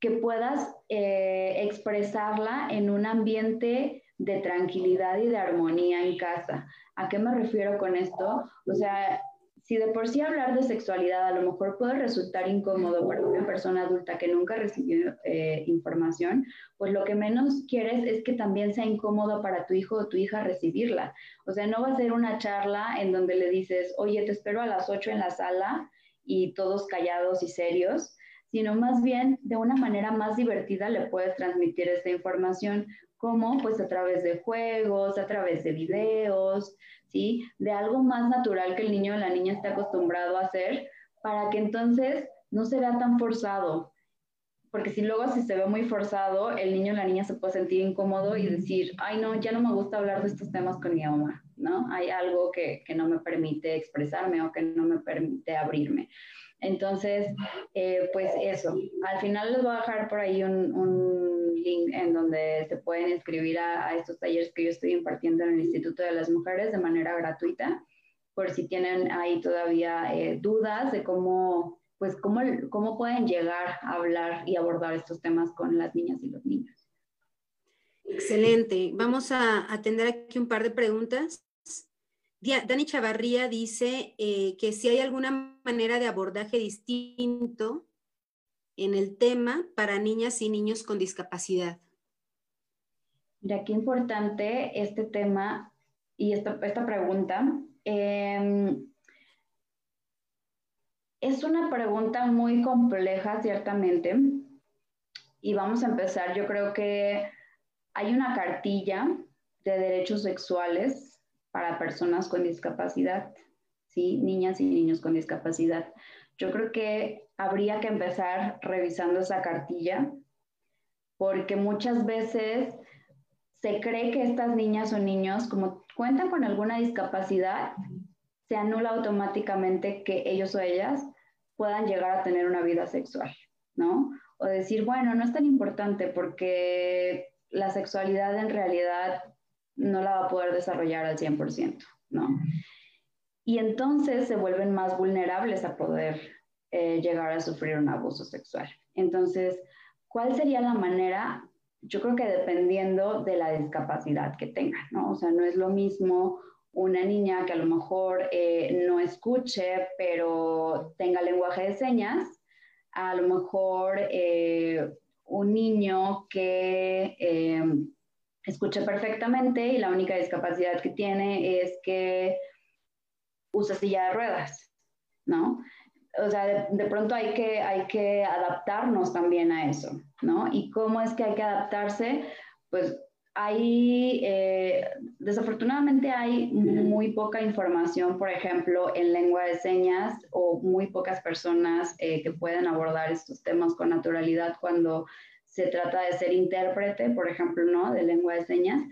que puedas eh, expresarla en un ambiente de tranquilidad y de armonía en casa. ¿A qué me refiero con esto? O sea, si de por sí hablar de sexualidad a lo mejor puede resultar incómodo para una persona adulta que nunca recibió eh, información, pues lo que menos quieres es que también sea incómodo para tu hijo o tu hija recibirla. O sea, no va a ser una charla en donde le dices, oye, te espero a las 8 en la sala y todos callados y serios, sino más bien de una manera más divertida le puedes transmitir esta información, como pues a través de juegos, a través de videos, ¿sí? De algo más natural que el niño o la niña está acostumbrado a hacer, para que entonces no se vea tan forzado. Porque si luego si se ve muy forzado, el niño o la niña se puede sentir incómodo y decir, ay no, ya no me gusta hablar de estos temas con mi mamá, ¿no? Hay algo que, que no me permite expresarme o que no me permite abrirme. Entonces, eh, pues eso, al final les voy a dejar por ahí un, un link en donde se pueden inscribir a, estos talleres que yo estoy impartiendo en el Instituto de las Mujeres de manera gratuita, por si tienen ahí todavía eh, dudas de cómo, pues cómo, cómo pueden llegar a hablar y abordar estos temas con las niñas y los niños. Excelente. Vamos a atender aquí un par de preguntas. Dani Chavarría dice eh, que si hay alguna manera de abordaje distinto en el tema para niñas y niños con discapacidad. Mira, qué importante este tema y esta, pregunta. Em, es una pregunta muy compleja, ciertamente, y vamos a empezar. Yo creo que hay una cartilla de derechos sexuales para personas con discapacidad, ¿sí? Niñas y niños con discapacidad. Yo creo que habría que empezar revisando esa cartilla porque muchas veces se cree que estas niñas o niños, como cuentan con alguna discapacidad, se anula automáticamente que ellos o ellas puedan llegar a tener una vida sexual, ¿no? O decir, bueno, no es tan importante porque la sexualidad en realidad no la va a poder desarrollar al 100%, ¿no? Y entonces se vuelven más vulnerables a poder eh, llegar a sufrir un abuso sexual. Entonces, ¿cuál sería la manera? Yo creo que dependiendo de la discapacidad que tengan, ¿no? O sea, no es lo mismo una niña que a lo mejor eh, no escuche, pero tenga lenguaje de señas, a lo mejor eh, un niño que escucha perfectamente y la única discapacidad que tiene es que usa silla de ruedas, ¿no? O sea, de, pronto hay que, hay que adaptarnos también a eso, ¿no? ¿Y cómo es que hay que adaptarse? Pues hay, eh, desafortunadamente hay muy poca información, por ejemplo, en lengua de señas o muy pocas personas eh, que pueden abordar estos temas con naturalidad cuando se trata de ser intérprete, por ejemplo, ¿no? De lengua de señas.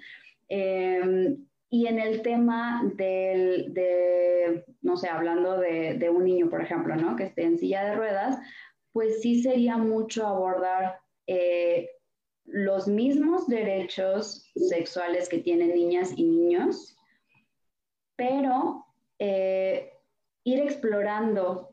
Em, y en el tema del, de, no sé, hablando de, un niño, por ejemplo, ¿no? Que esté en silla de ruedas, pues sí sería mucho abordar eh, los mismos derechos sexuales que tienen niñas y niños, pero eh, ir explorando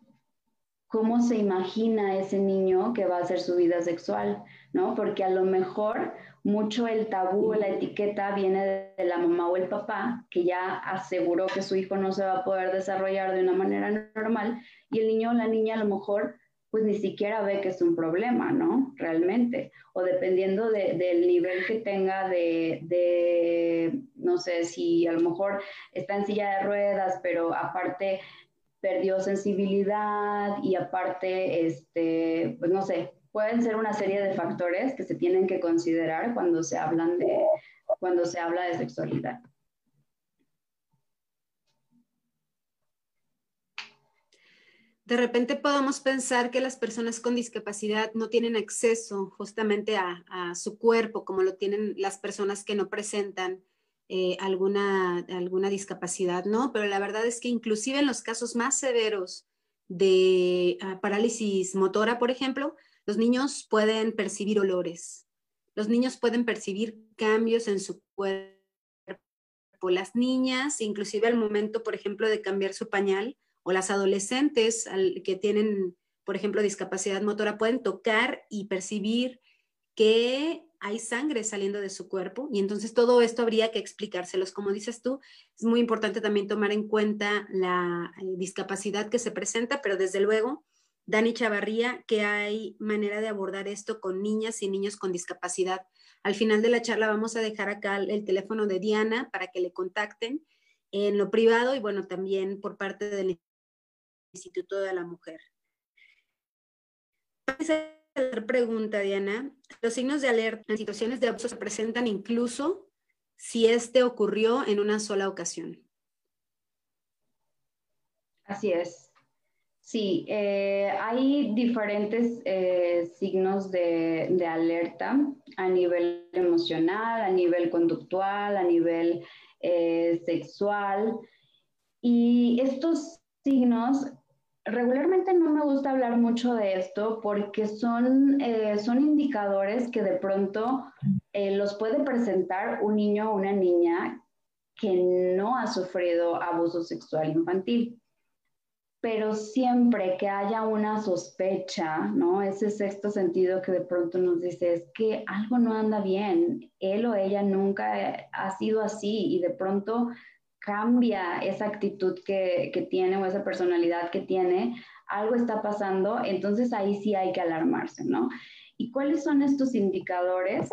cómo se imagina ese niño que va a hacer su vida sexual, ¿no? Porque a lo mejor mucho el tabú, la etiqueta viene de, la mamá o el papá, que ya aseguró que su hijo no se va a poder desarrollar de una manera normal, y el niño o la niña a lo mejor pues ni siquiera ve que es un problema, ¿no? Realmente. O dependiendo del nivel que tenga de, no sé, si a lo mejor está en silla de ruedas, pero aparte perdió sensibilidad y aparte, este, pues no sé, pueden ser una serie de factores que se tienen que considerar cuando se hablan de, cuando se habla de sexualidad. De repente podemos pensar que las personas con discapacidad no tienen acceso justamente a, su cuerpo como lo tienen las personas que no presentan eh, alguna, alguna discapacidad, ¿no? Pero la verdad es que inclusive en los casos más severos de ah, parálisis motora, por ejemplo, los niños pueden percibir olores, los niños pueden percibir cambios en su cuerpo. Las niñas, inclusive al momento, por ejemplo, de cambiar su pañal, o las adolescentes que tienen, por ejemplo, discapacidad motora, pueden tocar y percibir que hay sangre saliendo de su cuerpo y entonces todo esto habría que explicárselos. Como dices tú, es muy importante también tomar en cuenta la eh, discapacidad que se presenta, pero desde luego, Dani Chavarría, que hay manera de abordar esto con niñas y niños con discapacidad. Al final de la charla vamos a dejar acá el teléfono de Diana para que le contacten en lo privado y bueno, también por parte del Instituto de la Mujer pregunta, Diana. Los signos de alerta en situaciones de abuso se presentan incluso si este ocurrió en una sola ocasión. Así es. Sí, eh, hay diferentes eh, signos de, alerta a nivel emocional, a nivel conductual, a nivel eh, sexual. Y estos signos regularmente no me gusta hablar mucho de esto porque son, eh, son indicadores que de pronto eh, los puede presentar un niño o una niña que no ha sufrido abuso sexual infantil. Pero siempre que haya una sospecha, ¿no? Ese sexto sentido que de pronto nos dice es que algo no anda bien, él o ella nunca ha sido así y de pronto cambia esa actitud que, tiene o esa personalidad que tiene, algo está pasando, entonces ahí sí hay que alarmarse, ¿no? ¿Y cuáles son estos indicadores?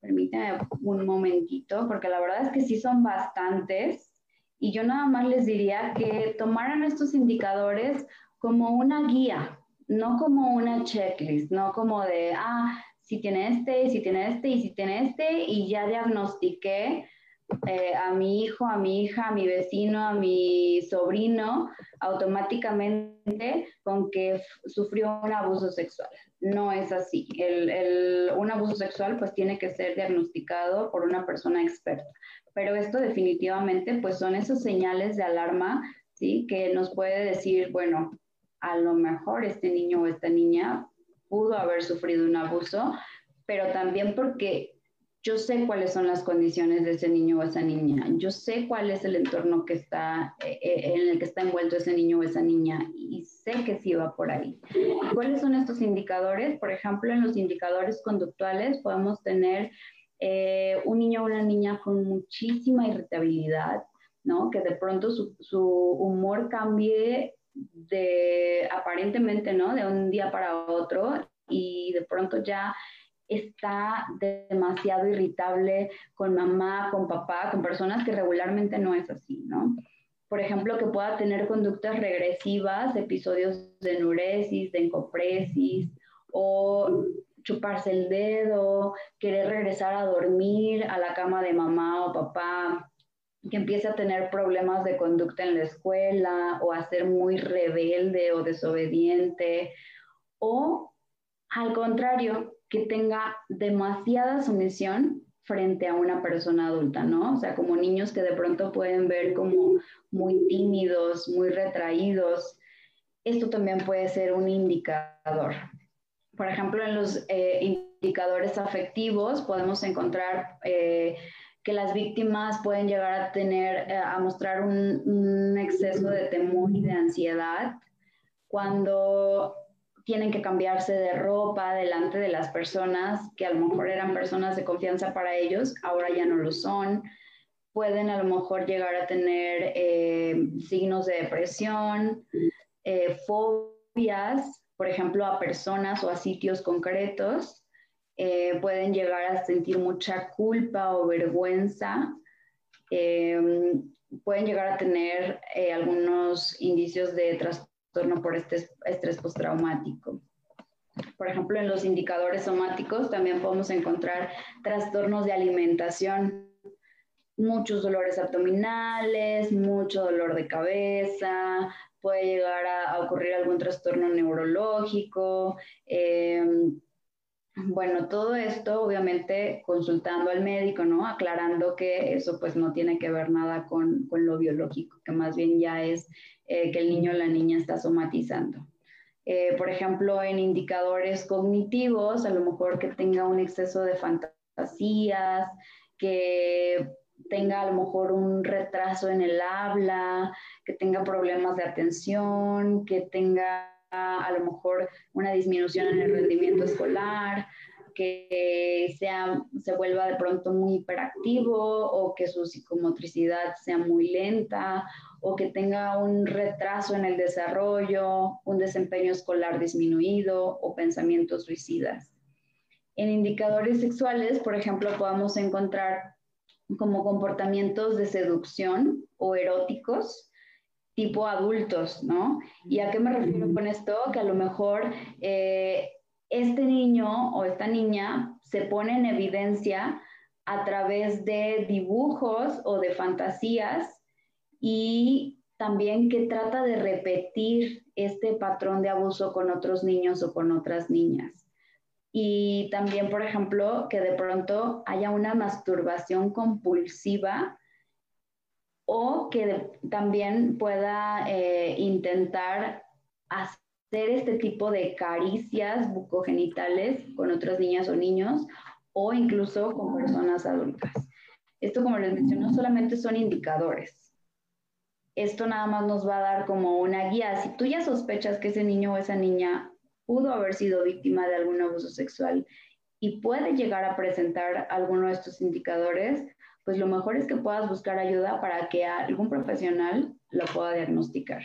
Permítame un momentito, porque la verdad es que sí son bastantes. Y yo nada más les diría que tomaran estos indicadores como una guía, no como una checklist, no como de, ah, si tiene este, si tiene este y si tiene este, y ya diagnostiqué eh, a mi hijo, a mi hija, a mi vecino, a mi sobrino, automáticamente con que sufrió un abuso sexual. No es así. un abuso sexual pues tiene que ser diagnosticado por una persona experta. Pero esto definitivamente pues son esos señales de alarma, ¿sí? Que nos puede decir, bueno, a lo mejor este niño o esta niña pudo haber sufrido un abuso, pero también porque yo sé cuáles son las condiciones de ese niño o esa niña, yo sé cuál es el entorno que está, eh, eh, en el que está envuelto ese niño o esa niña y sé que sí va por ahí. ¿Cuáles son estos indicadores? Por ejemplo, en los indicadores conductuales podemos tener eh, un niño o una niña con muchísima irritabilidad, ¿no? Que de pronto su, su humor cambie de aparentemente, ¿no? De un día para otro y de pronto ya está demasiado irritable con mamá, con papá, con personas que regularmente no es así, ¿no? Por ejemplo, que pueda tener conductas regresivas, episodios de enuresis, de encopresis, o chuparse el dedo, querer regresar a dormir a la cama de mamá o papá, que empiece a tener problemas de conducta en la escuela o a ser muy rebelde o desobediente, o al contrario, que tenga demasiada sumisión frente a una persona adulta, ¿no? O sea, como niños que de pronto pueden ver como muy tímidos, muy retraídos. Esto también puede ser un indicador. Por ejemplo, en los eh, indicadores afectivos podemos encontrar eh, que las víctimas pueden llegar a tener, eh, a mostrar un, un exceso de temor y de ansiedad, cuando tienen que cambiarse de ropa delante de las personas que a lo mejor eran personas de confianza para ellos, ahora ya no lo son. Pueden a lo mejor llegar a tener eh, signos de depresión, eh, fobias, por ejemplo, a personas o a sitios concretos. Eh, pueden llegar a sentir mucha culpa o vergüenza. pueden llegar a tener algunos indicios de trastorno por este estrés postraumático. Por ejemplo, en los indicadores somáticos también podemos encontrar trastornos de alimentación, muchos dolores abdominales, mucho dolor de cabeza, puede llegar a, ocurrir algún trastorno neurológico. Em, bueno, todo esto obviamente consultando al médico, ¿no? Aclarando que eso pues no tiene que ver nada con, con lo biológico, que más bien ya es eh, que el niño o la niña está somatizando. Eh, por ejemplo, en indicadores cognitivos, a lo mejor que tenga un exceso de fantasías, que tenga a lo mejor un retraso en el habla, que tenga problemas de atención, que tenga a lo mejor una disminución en el rendimiento escolar, que sea, se vuelva de pronto muy hiperactivo o que su psicomotricidad sea muy lenta o que tenga un retraso en el desarrollo, un desempeño escolar disminuido o pensamientos suicidas. En indicadores sexuales, por ejemplo, podemos encontrar como comportamientos de seducción o eróticos tipo adultos, ¿no? ¿Y a qué me refiero con esto? Que a lo mejor eh, este niño o esta niña se pone en evidencia a través de dibujos o de fantasías y también que trata de repetir este patrón de abuso con otros niños o con otras niñas. Y también, por ejemplo, que de pronto haya una masturbación compulsiva o que también pueda eh, intentar hacer este tipo de caricias bucogenitales con otras niñas o niños o incluso con personas adultas. Esto, como les mencioné, no solamente son indicadores. Esto nada más nos va a dar como una guía. Si tú ya sospechas que ese niño o esa niña pudo haber sido víctima de algún abuso sexual y puede llegar a presentar alguno de estos indicadores, pues lo mejor es que puedas buscar ayuda para que algún profesional lo pueda diagnosticar.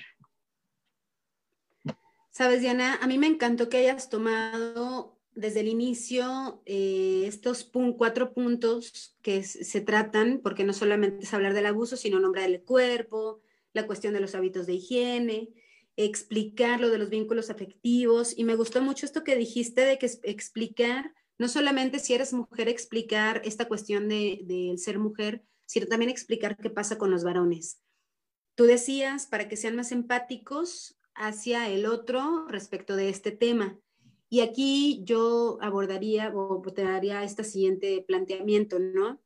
Sabes, Diana, a mí me encantó que hayas tomado desde el inicio eh, estos cuatro puntos que se tratan, porque no solamente es hablar del abuso, sino nombrar el cuerpo, la cuestión de los hábitos de higiene, explicar lo de los vínculos afectivos. Y me gustó mucho esto que dijiste de que explicar, no solamente si eres mujer, explicar esta cuestión del de, ser mujer, sino también explicar qué pasa con los varones. Tú decías, para que sean más empáticos, hacia el otro respecto de este tema. Y aquí yo abordaría o daría este siguiente planteamiento, ¿no?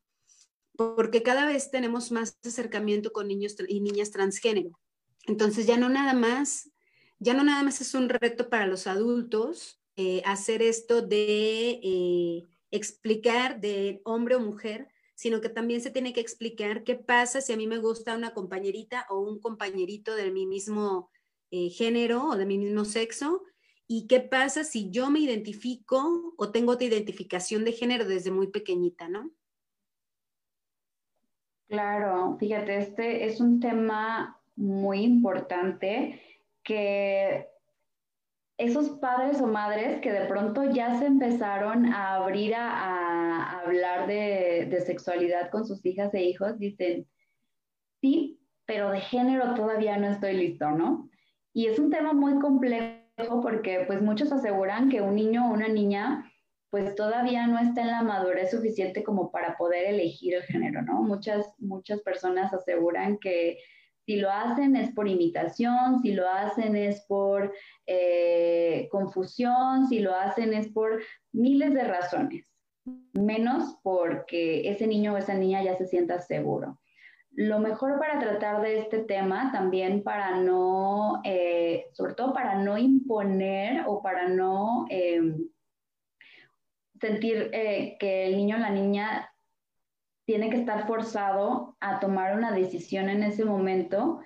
Porque cada vez tenemos más acercamiento con niños y niñas transgénero. Entonces ya no nada más, ya no nada más es un reto para los adultos eh, hacer esto de eh, explicar de hombre o mujer, sino que también se tiene que explicar qué pasa si a mí me gusta una compañerita o un compañerito de mi mismo eh, género o de mi mismo sexo y qué pasa si yo me identifico o tengo otra identificación de género desde muy pequeñita, ¿no? Claro, fíjate, este es un tema muy importante que esos padres o madres que de pronto ya se empezaron a abrir a, hablar de, sexualidad con sus hijas e hijos, dicen, sí, pero de género todavía no estoy listo, ¿no? Y es un tema muy complejo porque pues muchos aseguran que un niño o una niña pues todavía no está en la madurez suficiente como para poder elegir el género, ¿no? Muchas, muchas personas aseguran que si lo hacen es por imitación, si lo hacen es por eh, confusión, si lo hacen es por miles de razones, menos porque ese niño o esa niña ya se sienta seguro. Lo mejor para tratar de este tema, también para no, eh, sobre todo para no imponer o para no em, sentir eh, que el niño o la niña tiene que estar forzado a tomar una decisión en ese momento,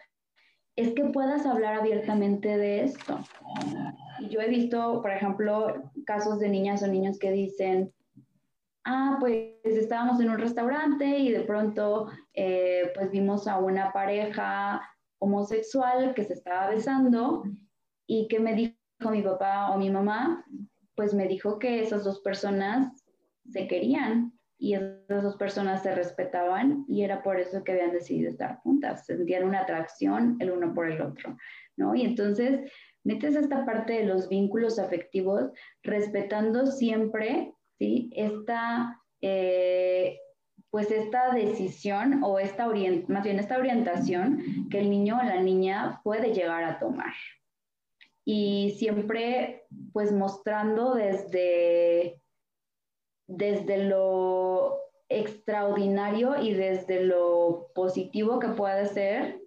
es que puedas hablar abiertamente de esto. Yo he visto, por ejemplo, casos de niñas o niños que dicen, ah, pues estábamos en un restaurante y de pronto eh, pues vimos a una pareja homosexual que se estaba besando y que me dijo mi papá o mi mamá, pues me dijo que esas dos personas se querían y esas dos personas se respetaban y era por eso que habían decidido estar juntas, sentían una atracción el uno por el otro, ¿no? Y entonces metes esta parte de los vínculos afectivos respetando siempre, ¿sí? Esta, eh, pues esta decisión o esta más bien esta orientación que el niño o la niña puede llegar a tomar. Y siempre, pues mostrando desde desde lo extraordinario y desde lo positivo que puede ser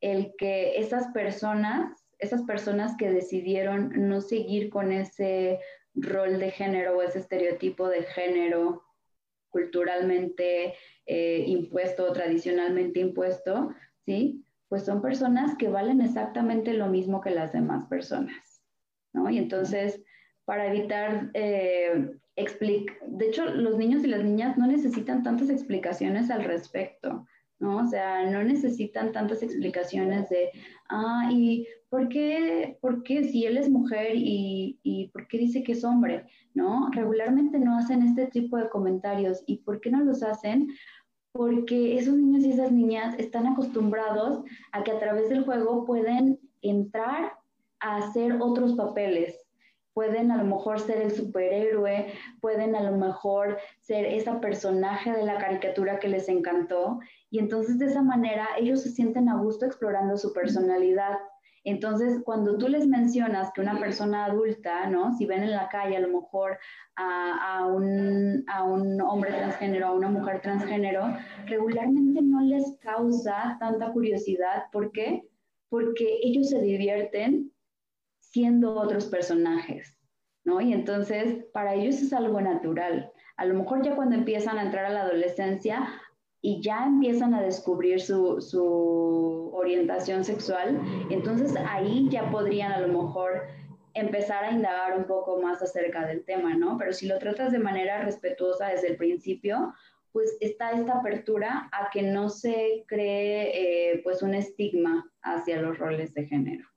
el que esas personas, esas personas que decidieron no seguir con ese rol de género o ese estereotipo de género culturalmente eh, impuesto o tradicionalmente impuesto, ¿sí? Pues son personas que valen exactamente lo mismo que las demás personas, ¿no? Y entonces, para evitar eh, de hecho, los niños y las niñas no necesitan tantas explicaciones al respecto, ¿no? O sea, no necesitan tantas explicaciones de, ah, ¿y por qué, por qué si él es mujer y, y por qué dice que es hombre? ¿No? Regularmente no hacen este tipo de comentarios. ¿Y por qué no los hacen? Porque esos niños y esas niñas están acostumbrados a que a través del juego pueden entrar a hacer otros papeles, pueden a lo mejor ser el superhéroe, pueden a lo mejor ser esa personaje de la caricatura que les encantó y entonces de esa manera ellos se sienten a gusto explorando su personalidad. Entonces, cuando tú les mencionas que una persona adulta, ¿no? Si ven en la calle a lo mejor a, un, a un hombre transgénero, a una mujer transgénero, regularmente no les causa tanta curiosidad. ¿Por qué? Porque ellos se divierten siendo otros personajes, ¿no? Y entonces para ellos es algo natural. A lo mejor ya cuando empiezan a entrar a la adolescencia y ya empiezan a descubrir su, su orientación sexual, entonces ahí ya podrían a lo mejor empezar a indagar un poco más acerca del tema, ¿no? Pero si lo tratas de manera respetuosa desde el principio, pues está esta apertura a que no se cree eh, pues un estigma hacia los roles de género.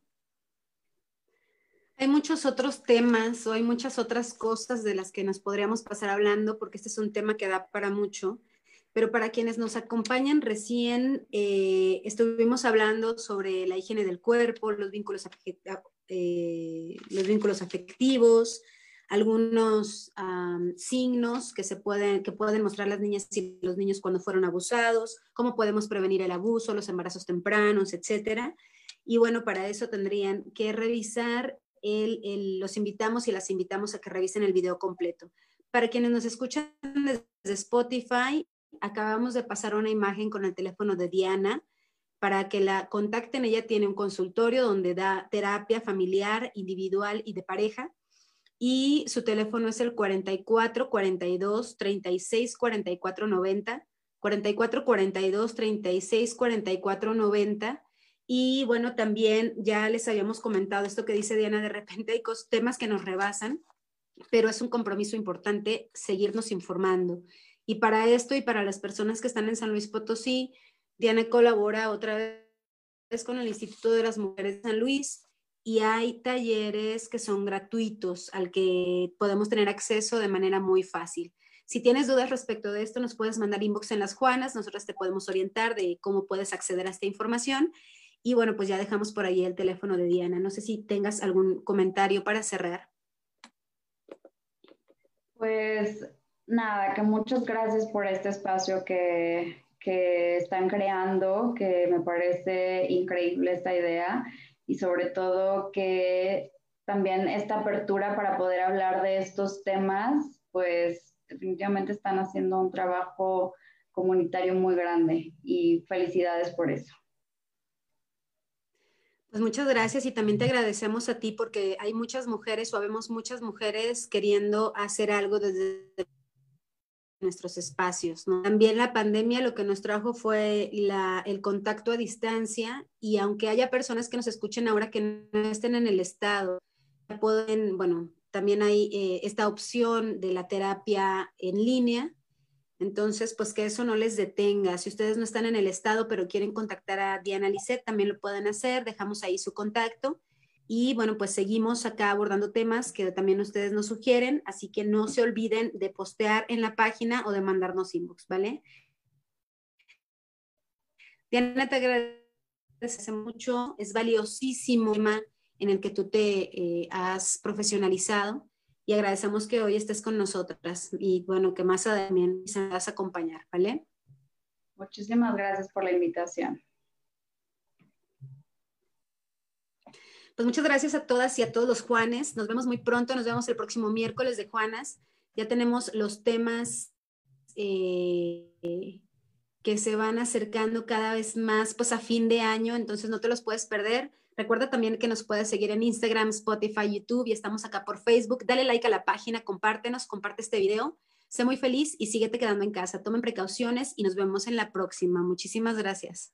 Hay muchos otros temas o hay muchas otras cosas de las que nos podríamos pasar hablando porque este es un tema que da para mucho, pero para quienes nos acompañan recién, eh, estuvimos hablando sobre la higiene del cuerpo, los vínculos, eh, los vínculos afectivos, algunos signos que se pueden, que pueden mostrar las niñas y los niños cuando fueron abusados, cómo podemos prevenir el abuso, los embarazos tempranos, etcétera. Y bueno, para eso tendrían que revisar los invitamos y las invitamos a que revisen el video completo. Para quienes nos escuchan desde Spotify, acabamos de pasar una imagen con el teléfono de Diana para que la contacten. Ella tiene un consultorio donde da terapia familiar, individual y de pareja. Y su teléfono es el 44 42 36 44 90. 44 42 36 44 90 y bueno, también ya les habíamos comentado esto que dice Diana, de repente hay temas que nos rebasan, pero es un compromiso importante seguirnos informando. Y para esto y para las personas que están en San Luis Potosí, Diana colabora otra vez con el Instituto de las Mujeres de San Luis y hay talleres que son gratuitos al que podemos tener acceso de manera muy fácil. Si tienes dudas respecto de esto, nos puedes mandar inbox en las Juanas, nosotros te podemos orientar de cómo puedes acceder a esta información y bueno, pues ya dejamos por ahí el teléfono de Diana. No sé si tengas algún comentario para cerrar. Pues nada, que muchas gracias por este espacio que, que están creando, que me parece increíble esta idea y sobre todo que también esta apertura para poder hablar de estos temas, pues definitivamente están haciendo un trabajo comunitario muy grande y felicidades por eso. Pues muchas gracias y también te agradecemos a ti porque hay muchas mujeres o vemos muchas mujeres queriendo hacer algo desde nuestros espacios. También la pandemia lo que nos trajo fue el contacto a distancia y aunque haya personas que nos escuchen ahora que no estén en el estado, pueden, bueno, también hay eh, esta opción de la terapia en línea. Entonces, pues que eso no les detenga. Si ustedes no están en el estado, pero quieren contactar a Diana Lisset, también lo pueden hacer. Dejamos ahí su contacto. Y bueno, pues seguimos acá abordando temas que también ustedes nos sugieren, así que no se olviden de postear en la página o de mandarnos inbox, ¿vale? Diana, te agradece mucho, es valiosísimo el tema en el que tú te eh, has profesionalizado y agradecemos que hoy estés con nosotras y bueno, que más adelante se vas a acompañar, ¿vale? Muchísimas gracias por la invitación. Pues muchas gracias a todas y a todos los Juanes. Nos vemos muy pronto, nos vemos el próximo miércoles de Juanas. Ya tenemos los temas eh, que se van acercando cada vez más pues a fin de año, entonces no te los puedes perder. Recuerda también que nos puedes seguir en Instagram, Spotify, YouTube y estamos acá por Facebook. Dale like a la página, compártenos, comparte este video. Sé muy feliz y síguete quedando en casa. Tomen precauciones y nos vemos en la próxima. Muchísimas gracias.